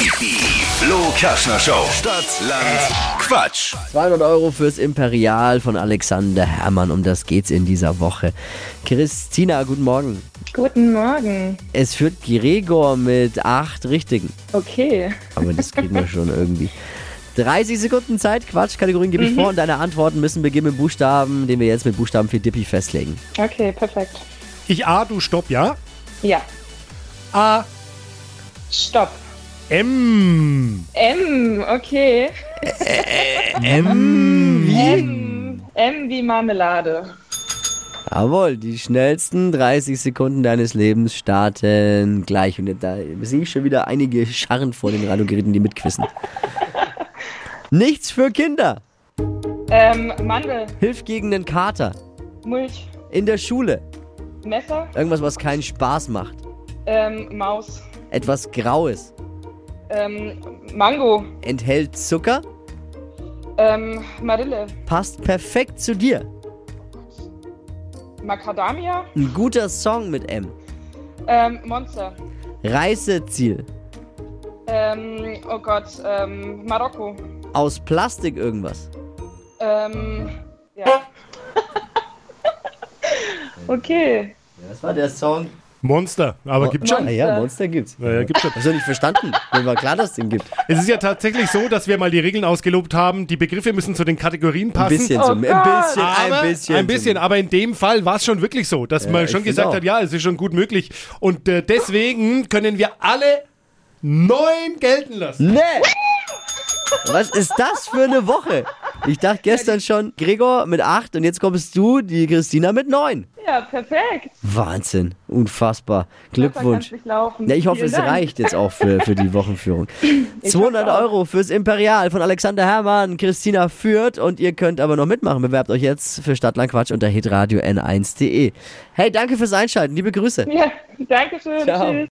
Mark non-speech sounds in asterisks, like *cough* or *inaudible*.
Die Flo Kaschner Show. Stadt, Land, Quatsch. 200 Euro fürs Imperial von Alexander Herrmann. Um das geht's in dieser Woche. Christina, guten Morgen. Guten Morgen. Es führt Gregor mit acht Richtigen. Okay. Aber das kriegen wir schon irgendwie. 30 Sekunden Zeit, Quatsch, Kategorien gebe ich vor und deine Antworten müssen beginnen mit Buchstaben, den wir jetzt mit Buchstaben für Dippy festlegen. Okay, perfekt. Ich A, du Stopp, ja? Ja. A, Stopp. M. M, okay. M wie? M. M wie Marmelade. Jawohl, die schnellsten 30 Sekunden deines Lebens starten gleich. Und da sehe ich schon wieder einige Scharren vor den Radiogeräten, die mitquissen. *laughs* Nichts für Kinder. Ähm, Mandel. Hilft gegen den Kater. Mulch. In der Schule. Messer. Irgendwas, was keinen Spaß macht. Ähm, Maus. Etwas Graues. Ähm, Mango. Enthält Zucker. Ähm, Marille. Passt perfekt zu dir. Macadamia. Ein guter Song mit M. Ähm, Monster. Reiseziel. Ähm, oh Gott, ähm, Marokko. Aus Plastik irgendwas. Ähm, ja. *laughs* okay. Das war der Song. Monster. Aber gibt's schon. Ah ja, Monster gibt's. Ja, ja, gibt's schon. Hast du nicht verstanden? Mir war klar, dass es den gibt. Es ist ja tatsächlich so, dass wir mal die Regeln ausgelobt haben. Die Begriffe müssen zu den Kategorien Ein passen. bisschen Oh zum, ein Gott. bisschen, Aber, ein bisschen. ein bisschen, aber in dem Fall war es schon wirklich so, dass Ja, man schon gesagt auch. hat, ja, es ist schon gut möglich. Und äh, deswegen können wir alle neun gelten lassen. Nee! Was ist das für eine Woche? Ich dachte gestern schon, Gregor mit 8 und jetzt kommst du, die Christina mit 9. Ja, perfekt. Wahnsinn, unfassbar. Glückwunsch. Ja, ich hoffe, Vielen es Dank. reicht jetzt auch für, für die *laughs* Wochenführung. 200 hoffe auch. Euro fürs Imperial von Alexander Herrmann, Christina führt und ihr könnt aber noch mitmachen. Bewerbt euch jetzt für Stadtlandquatsch unter hitradio n1.de. Hey, danke fürs Einschalten. Liebe Grüße. Ja, danke schön. Ciao. Tschüss.